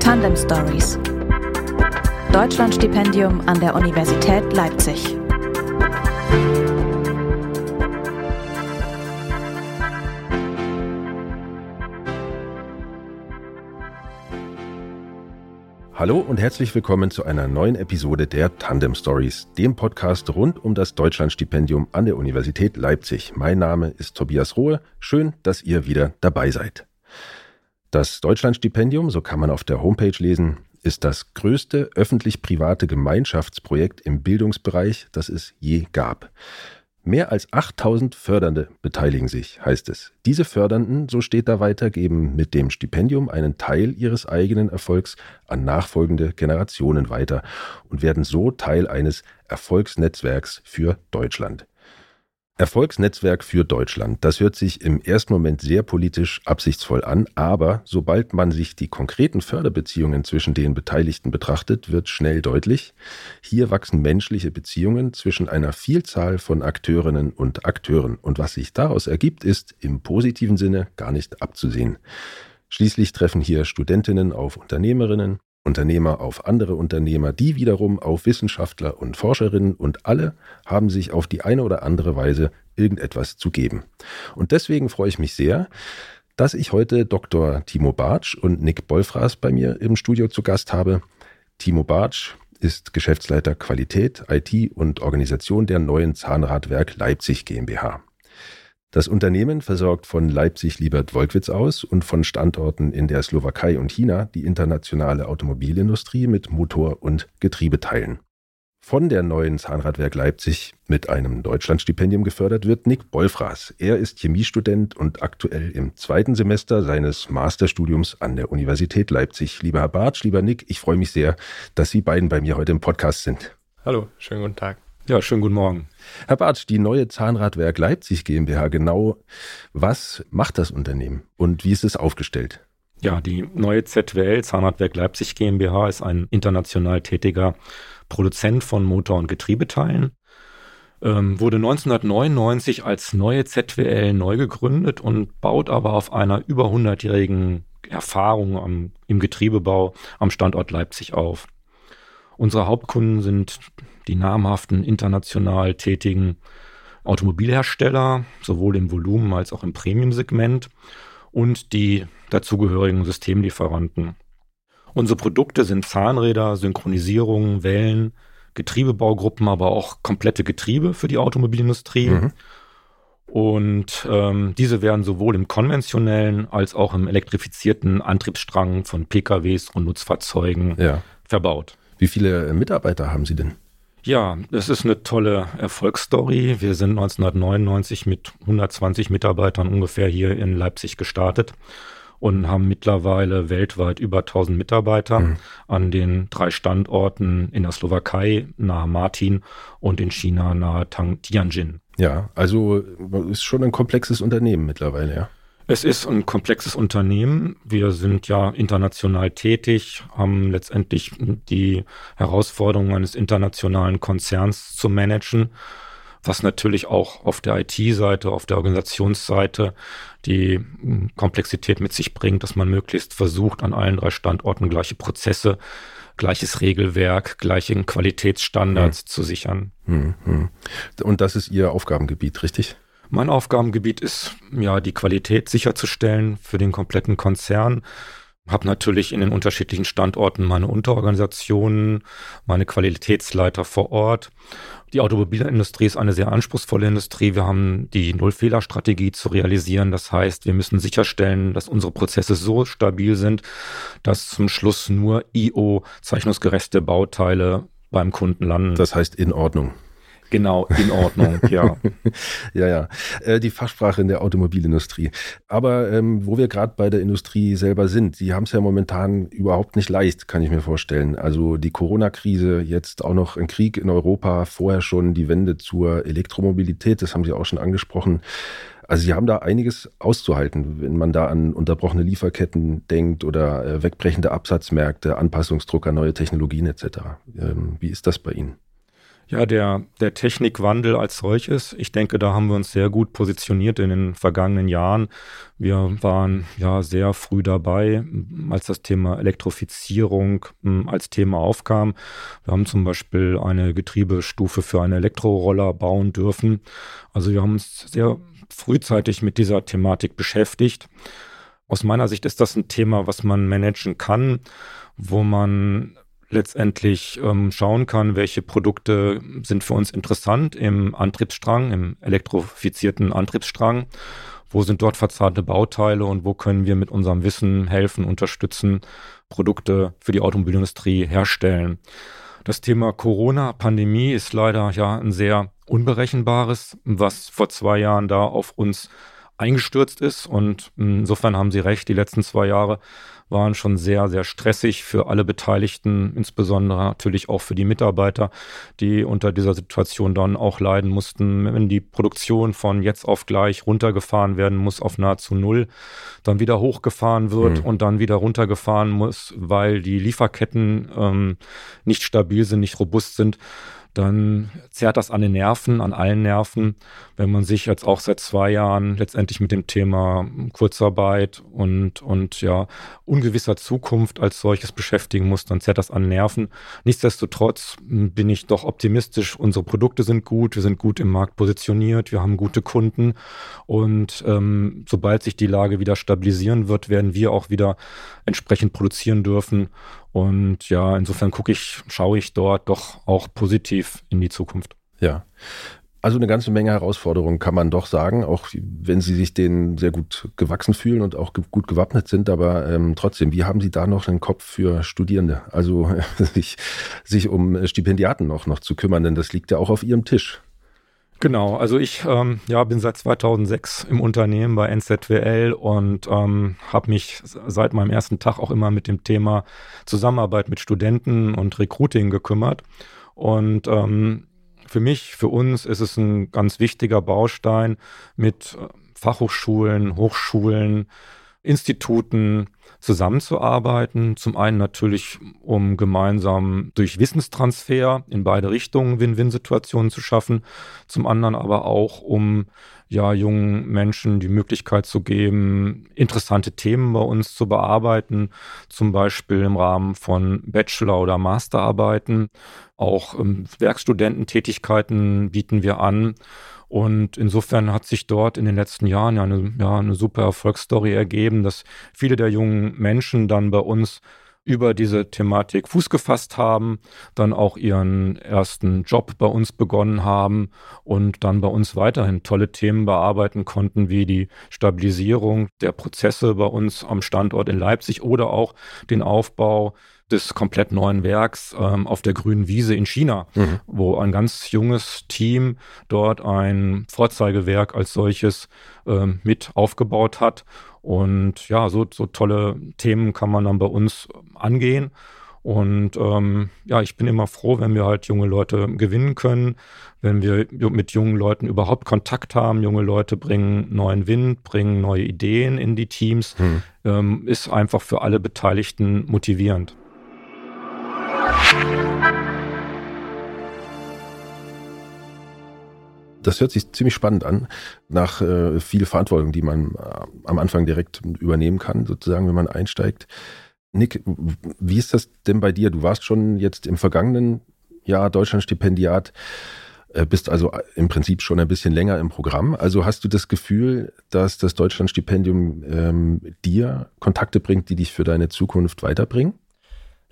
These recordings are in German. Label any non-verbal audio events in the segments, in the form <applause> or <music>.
Tandem Stories. Deutschlandstipendium an der Universität Leipzig. Hallo und herzlich willkommen zu einer neuen Episode der Tandem Stories, dem Podcast rund um das Deutschlandstipendium an der Universität Leipzig. Mein Name ist Tobias Rohe. Schön, dass ihr wieder dabei seid. Das Deutschlandstipendium, so kann man auf der Homepage lesen, ist das größte öffentlich-private Gemeinschaftsprojekt im Bildungsbereich, das es je gab. Mehr als 8000 Fördernde beteiligen sich, heißt es. Diese Fördernden, so steht da weiter, geben mit dem Stipendium einen Teil ihres eigenen Erfolgs an nachfolgende Generationen weiter und werden so Teil eines Erfolgsnetzwerks für Deutschland. Erfolgsnetzwerk für Deutschland. Das hört sich im ersten Moment sehr politisch absichtsvoll an, aber sobald man sich die konkreten Förderbeziehungen zwischen den Beteiligten betrachtet, wird schnell deutlich, hier wachsen menschliche Beziehungen zwischen einer Vielzahl von Akteurinnen und Akteuren. Und was sich daraus ergibt, ist im positiven Sinne gar nicht abzusehen. Schließlich treffen hier Studentinnen auf Unternehmerinnen, Unternehmer auf andere Unternehmer, die wiederum auf Wissenschaftler und Forscherinnen und alle haben sich auf die eine oder andere Weise irgendetwas zu geben. Und deswegen freue ich mich sehr, dass ich heute Dr. Timo Bartsch und Nick Bolfras bei mir im Studio zu Gast habe. Timo Bartsch ist Geschäftsleiter Qualität, IT und Organisation der neuen Zahnradwerk Leipzig GmbH. Das Unternehmen versorgt von Leipzig-Liebert-Wolkwitz aus und von Standorten in der Slowakei und China die internationale Automobilindustrie mit Motor- und Getriebeteilen. Von der neuen Zahnradwerk Leipzig mit einem Deutschlandstipendium gefördert wird Nick Bolfras. Er ist Chemiestudent und aktuell im zweiten Semester seines Masterstudiums an der Universität Leipzig. Lieber Herr Bartsch, lieber Nick, ich freue mich sehr, dass Sie beiden bei mir heute im Podcast sind. Hallo, schönen guten Tag. Ja, schönen guten Morgen. Herr Bartsch, die neue Zahnradwerk Leipzig GmbH, genau was macht das Unternehmen und wie ist es aufgestellt? Ja, die neue ZWL Zahnradwerk Leipzig GmbH ist ein international tätiger Produzent von Motor- und Getriebeteilen. Ähm, wurde 1999 als neue ZWL neu gegründet und baut aber auf einer über 100-jährigen Erfahrung am, im Getriebebau am Standort Leipzig auf. Unsere Hauptkunden sind die namhaften international tätigen Automobilhersteller, sowohl im Volumen als auch im Premium-Segment und die dazugehörigen Systemlieferanten. Unsere Produkte sind Zahnräder, Synchronisierungen, Wellen, Getriebebaugruppen, aber auch komplette Getriebe für die Automobilindustrie. Mhm. Und ähm, diese werden sowohl im konventionellen als auch im elektrifizierten Antriebsstrang von PKWs und Nutzfahrzeugen ja. verbaut. Wie viele Mitarbeiter haben Sie denn? Ja, das ist eine tolle Erfolgsstory. Wir sind 1999 mit 120 Mitarbeitern ungefähr hier in Leipzig gestartet und haben mittlerweile weltweit über 1000 Mitarbeiter mhm. an den drei Standorten in der Slowakei nahe Martin und in China nahe Tang Tianjin. Ja, also ist schon ein komplexes Unternehmen mittlerweile, ja. Es ist ein komplexes Unternehmen. Wir sind ja international tätig, haben letztendlich die Herausforderungen eines internationalen Konzerns zu managen, was natürlich auch auf der IT-Seite, auf der Organisationsseite die Komplexität mit sich bringt, dass man möglichst versucht, an allen drei Standorten gleiche Prozesse gleiches Regelwerk, gleichen Qualitätsstandards hm. zu sichern. Hm, hm. Und das ist Ihr Aufgabengebiet, richtig? Mein Aufgabengebiet ist, ja, die Qualität sicherzustellen für den kompletten Konzern. Habe natürlich in den unterschiedlichen Standorten meine Unterorganisationen, meine Qualitätsleiter vor Ort. Die Automobilindustrie ist eine sehr anspruchsvolle Industrie. Wir haben die Nullfehlerstrategie zu realisieren. Das heißt, wir müssen sicherstellen, dass unsere Prozesse so stabil sind, dass zum Schluss nur IO zeichnungsgerechte Bauteile beim Kunden landen. Das heißt in Ordnung. Genau, in Ordnung, ja. <laughs> ja, ja. Äh, die Fachsprache in der Automobilindustrie. Aber ähm, wo wir gerade bei der Industrie selber sind, die haben es ja momentan überhaupt nicht leicht, kann ich mir vorstellen. Also die Corona-Krise, jetzt auch noch ein Krieg in Europa, vorher schon die Wende zur Elektromobilität, das haben Sie auch schon angesprochen. Also Sie haben da einiges auszuhalten, wenn man da an unterbrochene Lieferketten denkt oder äh, wegbrechende Absatzmärkte, Anpassungsdruck an neue Technologien etc. Ähm, wie ist das bei Ihnen? Ja, der, der Technikwandel als solches, ich denke, da haben wir uns sehr gut positioniert in den vergangenen Jahren. Wir waren ja sehr früh dabei, als das Thema Elektrifizierung hm, als Thema aufkam. Wir haben zum Beispiel eine Getriebestufe für einen Elektroroller bauen dürfen. Also wir haben uns sehr frühzeitig mit dieser Thematik beschäftigt. Aus meiner Sicht ist das ein Thema, was man managen kann, wo man letztendlich ähm, schauen kann, welche Produkte sind für uns interessant im Antriebsstrang, im elektrifizierten Antriebsstrang. Wo sind dort verzahnte Bauteile und wo können wir mit unserem Wissen helfen, unterstützen, Produkte für die Automobilindustrie herstellen. Das Thema Corona-Pandemie ist leider ja ein sehr unberechenbares, was vor zwei Jahren da auf uns eingestürzt ist. Und insofern haben Sie recht, die letzten zwei Jahre waren schon sehr, sehr stressig für alle Beteiligten, insbesondere natürlich auch für die Mitarbeiter, die unter dieser Situation dann auch leiden mussten, wenn die Produktion von jetzt auf gleich runtergefahren werden muss auf nahezu null, dann wieder hochgefahren wird mhm. und dann wieder runtergefahren muss, weil die Lieferketten ähm, nicht stabil sind, nicht robust sind dann zerrt das an den Nerven, an allen Nerven. Wenn man sich jetzt auch seit zwei Jahren letztendlich mit dem Thema Kurzarbeit und, und ja, ungewisser Zukunft als solches beschäftigen muss, dann zerrt das an Nerven. Nichtsdestotrotz bin ich doch optimistisch. Unsere Produkte sind gut, wir sind gut im Markt positioniert, wir haben gute Kunden und ähm, sobald sich die Lage wieder stabilisieren wird, werden wir auch wieder entsprechend produzieren dürfen und ja, insofern gucke ich, schaue ich dort doch auch positiv in die Zukunft. Ja. Also eine ganze Menge Herausforderungen kann man doch sagen, auch wenn Sie sich denen sehr gut gewachsen fühlen und auch gut gewappnet sind. Aber ähm, trotzdem, wie haben Sie da noch einen Kopf für Studierende? Also <laughs> sich, sich um Stipendiaten noch, noch zu kümmern, denn das liegt ja auch auf Ihrem Tisch. Genau, also ich ähm, ja, bin seit 2006 im Unternehmen bei NZWL und ähm, habe mich seit meinem ersten Tag auch immer mit dem Thema Zusammenarbeit mit Studenten und Recruiting gekümmert. Und ähm, für mich, für uns ist es ein ganz wichtiger Baustein mit äh, Fachhochschulen, Hochschulen, Instituten zusammenzuarbeiten. Zum einen natürlich, um gemeinsam durch Wissenstransfer in beide Richtungen Win-Win-Situationen zu schaffen. Zum anderen aber auch, um ja jungen Menschen die Möglichkeit zu geben, interessante Themen bei uns zu bearbeiten, zum Beispiel im Rahmen von Bachelor- oder Masterarbeiten. Auch ähm, Werkstudententätigkeiten bieten wir an. Und insofern hat sich dort in den letzten Jahren ja eine, ja eine super Erfolgsstory ergeben, dass viele der jungen Menschen dann bei uns über diese Thematik Fuß gefasst haben, dann auch ihren ersten Job bei uns begonnen haben und dann bei uns weiterhin tolle Themen bearbeiten konnten, wie die Stabilisierung der Prozesse bei uns am Standort in Leipzig oder auch den Aufbau des komplett neuen Werks ähm, auf der grünen Wiese in China, mhm. wo ein ganz junges Team dort ein Vorzeigewerk als solches ähm, mit aufgebaut hat. Und ja, so, so tolle Themen kann man dann bei uns angehen. Und ähm, ja, ich bin immer froh, wenn wir halt junge Leute gewinnen können, wenn wir mit jungen Leuten überhaupt Kontakt haben. Junge Leute bringen neuen Wind, bringen neue Ideen in die Teams. Hm. Ähm, ist einfach für alle Beteiligten motivierend. Das hört sich ziemlich spannend an, nach äh, viel Verantwortung, die man äh, am Anfang direkt übernehmen kann, sozusagen, wenn man einsteigt. Nick, wie ist das denn bei dir? Du warst schon jetzt im vergangenen Jahr Deutschlandstipendiat, äh, bist also im Prinzip schon ein bisschen länger im Programm. Also hast du das Gefühl, dass das Deutschlandstipendium ähm, dir Kontakte bringt, die dich für deine Zukunft weiterbringen?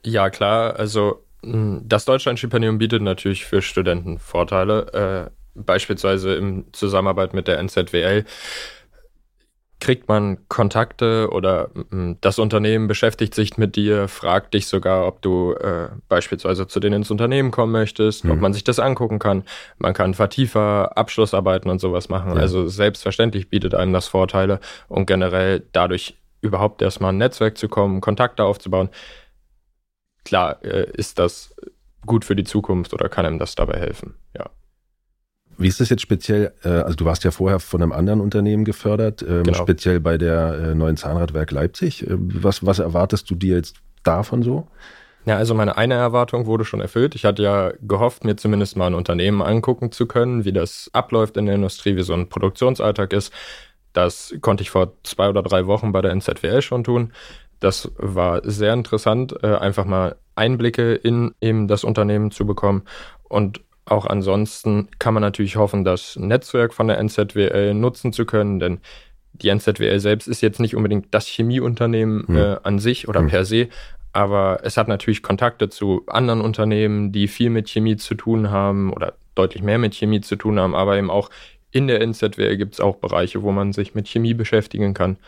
Ja, klar. Also das Deutschlandstipendium bietet natürlich für Studenten Vorteile. Beispielsweise in Zusammenarbeit mit der NZWL kriegt man Kontakte oder das Unternehmen beschäftigt sich mit dir, fragt dich sogar, ob du äh, beispielsweise zu denen ins Unternehmen kommen möchtest, mhm. ob man sich das angucken kann. Man kann Vertiefer, Abschlussarbeiten und sowas machen. Ja. Also selbstverständlich bietet einem das Vorteile und generell dadurch überhaupt erstmal ein Netzwerk zu kommen, Kontakte aufzubauen klar äh, ist das gut für die Zukunft oder kann einem das dabei helfen, ja. Wie ist das jetzt speziell? Äh, also du warst ja vorher von einem anderen Unternehmen gefördert, ähm, genau. speziell bei der äh, neuen Zahnradwerk Leipzig. Äh, was, was erwartest du dir jetzt davon so? Ja, also meine eine Erwartung wurde schon erfüllt. Ich hatte ja gehofft, mir zumindest mal ein Unternehmen angucken zu können, wie das abläuft in der Industrie, wie so ein Produktionsalltag ist. Das konnte ich vor zwei oder drei Wochen bei der NZWL schon tun. Das war sehr interessant, einfach mal Einblicke in eben das Unternehmen zu bekommen. Und auch ansonsten kann man natürlich hoffen, das Netzwerk von der NZWL nutzen zu können, denn die NZWL selbst ist jetzt nicht unbedingt das Chemieunternehmen hm. äh, an sich oder hm. per se, aber es hat natürlich Kontakte zu anderen Unternehmen, die viel mit Chemie zu tun haben oder deutlich mehr mit Chemie zu tun haben, aber eben auch in der NZWL gibt es auch Bereiche, wo man sich mit Chemie beschäftigen kann.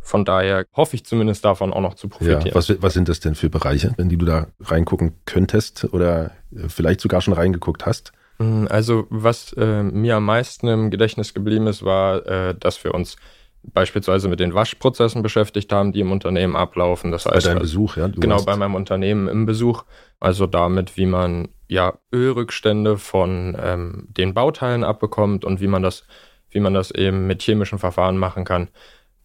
Von daher hoffe ich zumindest davon auch noch zu profitieren. Ja, was, was sind das denn für Bereiche, wenn die du da reingucken könntest oder äh, vielleicht sogar schon reingeguckt hast? Hm, also was äh, mir am meisten im Gedächtnis geblieben ist, war, äh, dass wir uns beispielsweise mit den Waschprozessen beschäftigt haben, die im Unternehmen ablaufen. Das heißt, bei deinem Besuch, ja? Du genau, bei meinem Unternehmen im Besuch. Also damit, wie man ja Ölrückstände von ähm, den Bauteilen abbekommt und wie man das, wie man das eben mit chemischen Verfahren machen kann.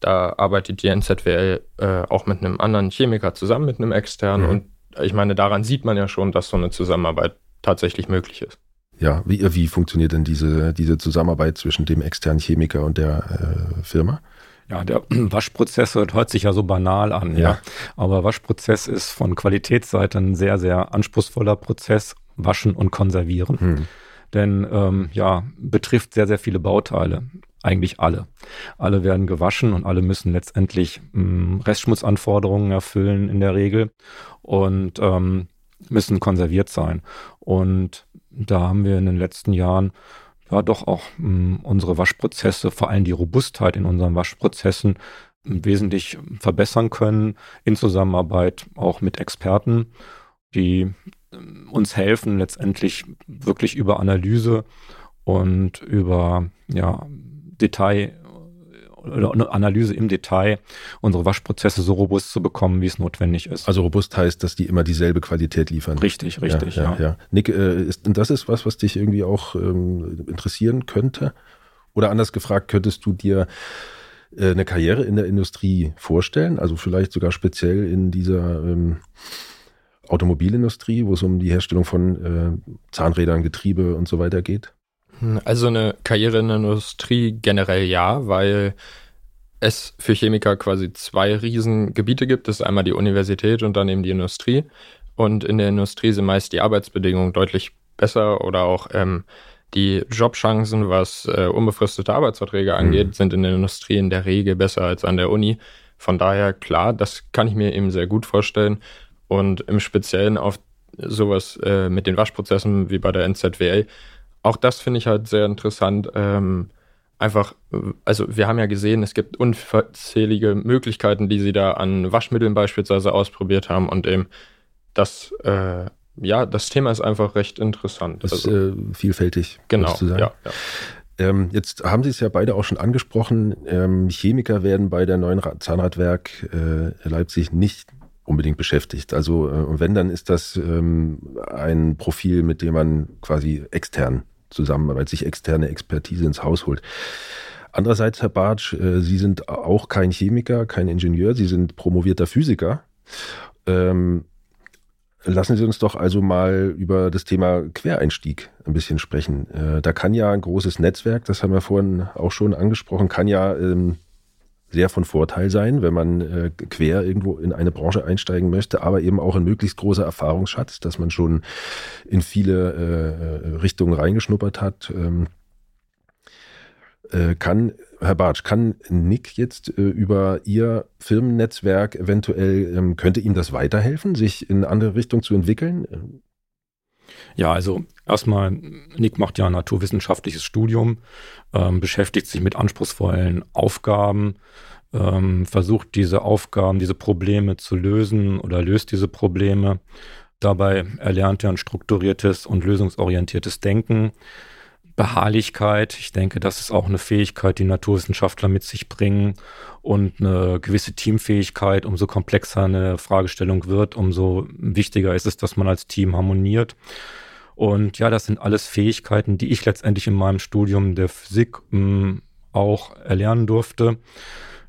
Da arbeitet die NZWL äh, auch mit einem anderen Chemiker zusammen, mit einem externen. Mhm. Und ich meine, daran sieht man ja schon, dass so eine Zusammenarbeit tatsächlich möglich ist. Ja, wie, wie funktioniert denn diese, diese Zusammenarbeit zwischen dem externen Chemiker und der äh, Firma? Ja, der <clears throat> Waschprozess hört sich ja so banal an, ja. ja. Aber Waschprozess ist von Qualitätsseite ein sehr, sehr anspruchsvoller Prozess, waschen und konservieren. Hm. Denn ähm, ja, betrifft sehr, sehr viele Bauteile. Eigentlich alle. Alle werden gewaschen und alle müssen letztendlich ähm, Restschmutzanforderungen erfüllen in der Regel und ähm, müssen konserviert sein. Und da haben wir in den letzten Jahren ja doch auch mh, hm, unsere Waschprozesse, vor allem die Robustheit in unseren Waschprozessen wesentlich verbessern können in Zusammenarbeit auch mit Experten, die hm, uns helfen letztendlich wirklich über Analyse und über ja, Detail oder eine Analyse im Detail unsere Waschprozesse so robust zu bekommen, wie es notwendig ist. Also robust heißt, dass die immer dieselbe Qualität liefern. Richtig, richtig, ja. ja, ja. ja. Nick, äh, ist, das ist was, was dich irgendwie auch ähm, interessieren könnte? Oder anders gefragt, könntest du dir äh, eine Karriere in der Industrie vorstellen? Also vielleicht sogar speziell in dieser ähm, Automobilindustrie, wo es um die Herstellung von äh, Zahnrädern, Getriebe und so weiter geht? Also eine Karriere in der Industrie generell ja, weil es für Chemiker quasi zwei Riesengebiete gibt. Das ist einmal die Universität und dann eben die Industrie. Und in der Industrie sind meist die Arbeitsbedingungen deutlich besser oder auch ähm, die Jobchancen, was äh, unbefristete Arbeitsverträge mhm. angeht, mhm. sind in der Industrie in der Regel besser als an der Uni. Von daher, klar, das kann ich mir eben sehr gut vorstellen. Und im Speziellen auf sowas äh, mit den Waschprozessen wie bei der NZWL auch das finde ich halt sehr interessant. Ähm, einfach, also wir haben ja gesehen, es gibt unzählige Möglichkeiten, die sie da an Waschmitteln beispielsweise ausprobiert haben und eben das, äh, ja, das Thema ist einfach recht interessant. Das ist also, äh, vielfältig. Genau. Ja, ja. Ähm, jetzt haben Sie es ja beide auch schon angesprochen. Ähm, Chemiker werden bei der neuen Zahnradwerk äh, Leipzig nicht unbedingt beschäftigt. Also äh, wenn, dann ist das ähm, ein Profil, mit dem man quasi extern Zusammenarbeit, sich externe Expertise ins Haus holt. Andererseits, Herr Bartsch, äh, Sie sind auch kein Chemiker, kein Ingenieur, Sie sind promovierter Physiker. Ähm, lassen Sie uns doch also mal über das Thema Quereinstieg ein bisschen sprechen. Äh, da kann ja ein großes Netzwerk, das haben wir vorhin auch schon angesprochen, kann ja ähm, sehr von Vorteil sein, wenn man äh, quer irgendwo in eine Branche einsteigen möchte, aber eben auch ein möglichst großer Erfahrungsschatz, dass man schon in viele äh, Richtungen reingeschnuppert hat. Ähm, äh, kann, Herr Bartsch, kann Nick jetzt äh, über Ihr Firmennetzwerk eventuell, ähm, könnte ihm das weiterhelfen, sich in eine andere Richtung zu entwickeln? Ja, also erstmal, Nick macht ja ein naturwissenschaftliches Studium, ähm, beschäftigt sich mit anspruchsvollen Aufgaben, ähm, versucht diese Aufgaben, diese Probleme zu lösen oder löst diese Probleme. Dabei erlernt er ein strukturiertes und lösungsorientiertes Denken. Beharrlichkeit. Ich denke, das ist auch eine Fähigkeit, die Naturwissenschaftler mit sich bringen und eine gewisse Teamfähigkeit. Umso komplexer eine Fragestellung wird, umso wichtiger ist es, dass man als Team harmoniert. Und ja, das sind alles Fähigkeiten, die ich letztendlich in meinem Studium der Physik hm, auch erlernen durfte.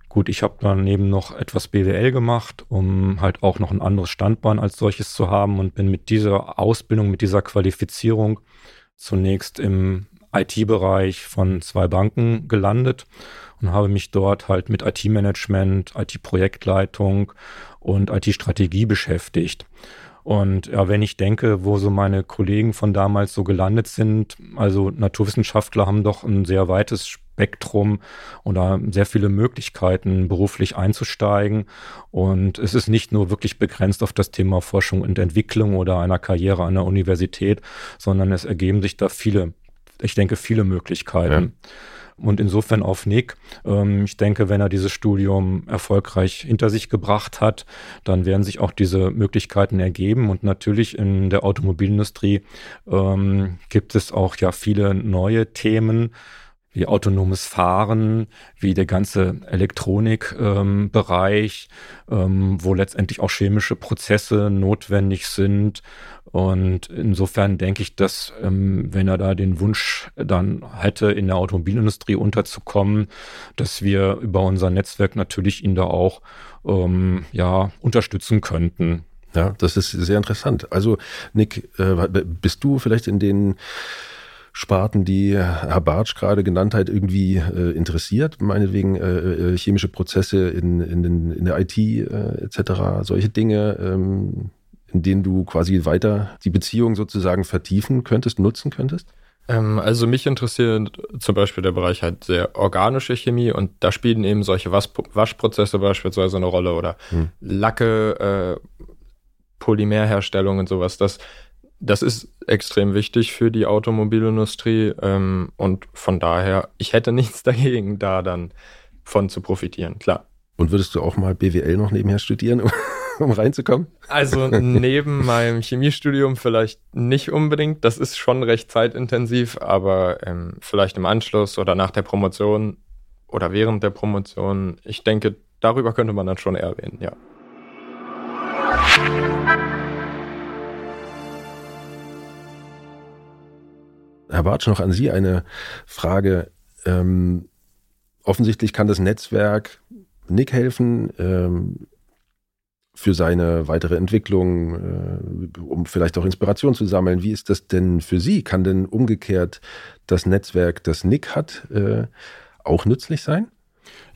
Gut, ich habe daneben noch etwas BWL gemacht, um halt auch noch ein anderes Standbein als solches zu haben und bin mit dieser Ausbildung, mit dieser Qualifizierung zunächst im IT-Bereich von zwei Banken gelandet und habe mich dort halt mit IT-Management, IT-Projektleitung und IT-Strategie beschäftigt. Und ja, wenn ich denke, wo so meine Kollegen von damals so gelandet sind, also Naturwissenschaftler haben doch ein sehr weites Spektrum oder sehr viele Möglichkeiten, beruflich einzusteigen. Und es ist nicht nur wirklich begrenzt auf das Thema Forschung und Entwicklung oder einer Karriere an der Universität, sondern es ergeben sich da viele, ich denke, viele Möglichkeiten. Ja. Und insofern auf Nick. Ähm, ich denke, wenn er dieses Studium erfolgreich hinter sich gebracht hat, dann werden sich auch diese Möglichkeiten ergeben. Und natürlich in der Automobilindustrie ähm, gibt es auch ja viele neue Themen wie autonomes Fahren, wie der ganze Elektronikbereich, ähm, ähm, wo letztendlich auch chemische Prozesse notwendig sind. Und insofern denke ich, dass ähm, wenn er da den Wunsch dann hätte, in der Automobilindustrie unterzukommen, dass wir über unser Netzwerk natürlich ihn da auch ähm, ja unterstützen könnten. Ja, das ist sehr interessant. Also Nick, äh, bist du vielleicht in den Sparten, die Herr Bartsch gerade genannt hat, irgendwie äh, interessiert, meinetwegen äh, äh chemische Prozesse in, in, den, in der IT äh, etc., solche Dinge, ähm, in denen du quasi weiter die Beziehung sozusagen vertiefen könntest, nutzen könntest? Ähm, also mich interessiert zum Beispiel der Bereich halt sehr organische Chemie und da spielen eben solche Was Waschprozesse beispielsweise eine Rolle oder hm. Lacke, äh, Polymerherstellung und sowas. Das das ist extrem wichtig für die Automobilindustrie ähm, und von daher, ich hätte <laughs> nichts dagegen, da dann von zu profitieren, klar. Und würdest du auch mal BWL noch nebenher studieren, <laughs> um, um reinzukommen? Also <laughs> neben meinem Chemiestudium vielleicht nicht unbedingt. Das ist schon recht zeitintensiv, aber ähm, vielleicht im Anschluss oder nach der Promotion oder während der Promotion. Ich denke, darüber könnte man dann schon erwähnen, ja. Herr Bartsch, noch an Sie eine Frage. Ähm, offensichtlich kann das Netzwerk Nick helfen ähm, für seine weitere Entwicklung, äh, um vielleicht auch Inspiration zu sammeln. Wie ist das denn für Sie? Kann denn umgekehrt das Netzwerk, das Nick hat, äh, auch nützlich sein?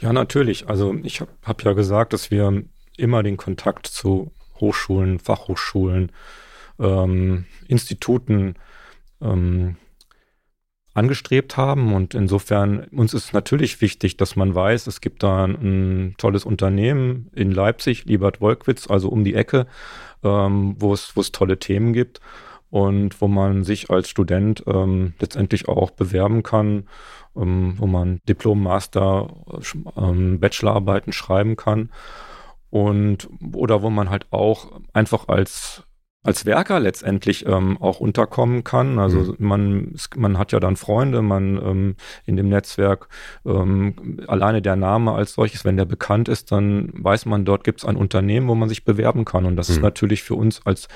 Ja, natürlich. Also ich habe hab ja gesagt, dass wir immer den Kontakt zu Hochschulen, Fachhochschulen, ähm, Instituten ähm, angestrebt haben. Und insofern, uns ist natürlich wichtig, dass man weiß, es gibt da ein, tolles Unternehmen in Leipzig, Liebert Wolkwitz, also um die Ecke, ähm, wo es tolle Themen gibt und wo man sich als Student ähm, letztendlich auch bewerben kann, ähm, wo man Diplom, Master, ähm, Bachelorarbeiten schreiben kann und oder wo man halt auch einfach als als Werker letztendlich ähm, auch unterkommen kann. Also mhm. man, man hat ja dann Freunde, man ähm, in dem Netzwerk, ähm, alleine der Name als solches, wenn der bekannt ist, dann weiß man, dort gibt es ein Unternehmen, wo man sich bewerben kann. Und das mhm. ist natürlich für uns als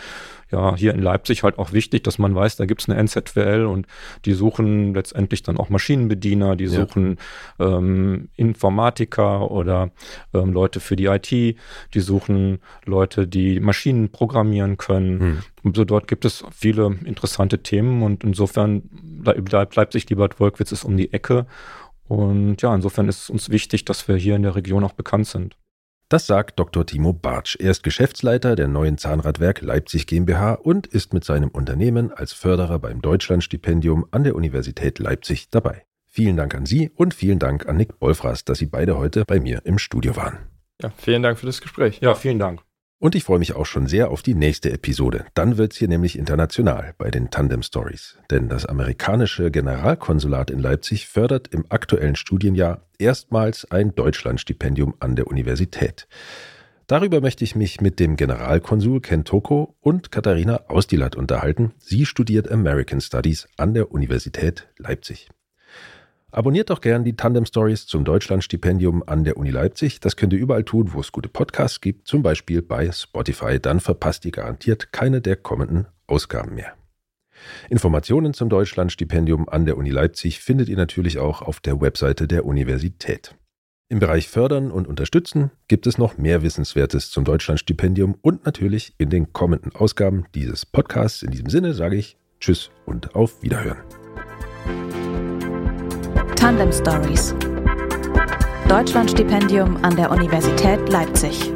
ja hier in Leipzig halt auch wichtig, dass man weiß, da gibt es eine NZWL und die suchen letztendlich dann auch Maschinenbediener, die suchen ja. ähm, Informatiker oder ähm, Leute für die IT, die suchen Leute, die Maschinen programmieren können. Hm. Und so dort gibt es viele interessante Themen und insofern bleibt Leipzig, lieber Wolkwitz ist um die Ecke. Und ja, insofern ist es uns wichtig, dass wir hier in der Region auch bekannt sind. Das sagt Dr. Timo Bartsch. Er ist Geschäftsleiter der neuen Zahnradwerk Leipzig GmbH und ist mit seinem Unternehmen als Förderer beim Deutschlandstipendium an der Universität Leipzig dabei. Vielen Dank an Sie und vielen Dank an Nick Bolfras, dass Sie beide heute bei mir im Studio waren. Ja, vielen Dank für das Gespräch. Ja, vielen Dank. Und ich freue mich auch schon sehr auf die nächste Episode. Dann wird es hier nämlich international bei den Tandem Stories. Denn das amerikanische Generalkonsulat in Leipzig fördert im aktuellen Studienjahr erstmals ein Deutschlandstipendium an der Universität. Darüber möchte ich mich mit dem Generalkonsul Ken Toko und Katharina Ausdilat unterhalten. Sie studiert American Studies an der Universität Leipzig. Abonniert doch gern die Tandem Stories zum Deutschlandstipendium an der Uni Leipzig. Das könnt ihr überall tun, wo es gute Podcasts gibt, zum Beispiel bei Spotify. Dann verpasst ihr garantiert keine der kommenden Ausgaben mehr. Informationen zum Deutschlandstipendium an der Uni Leipzig findet ihr natürlich auch auf der Webseite der Universität. Im Bereich Fördern und Unterstützen gibt es noch mehr Wissenswertes zum Deutschlandstipendium und natürlich in den kommenden Ausgaben dieses Podcasts. In diesem Sinne sage ich Tschüss und auf Wiederhören. Tandem Stories. Deutschlandstipendium an der Universität Leipzig.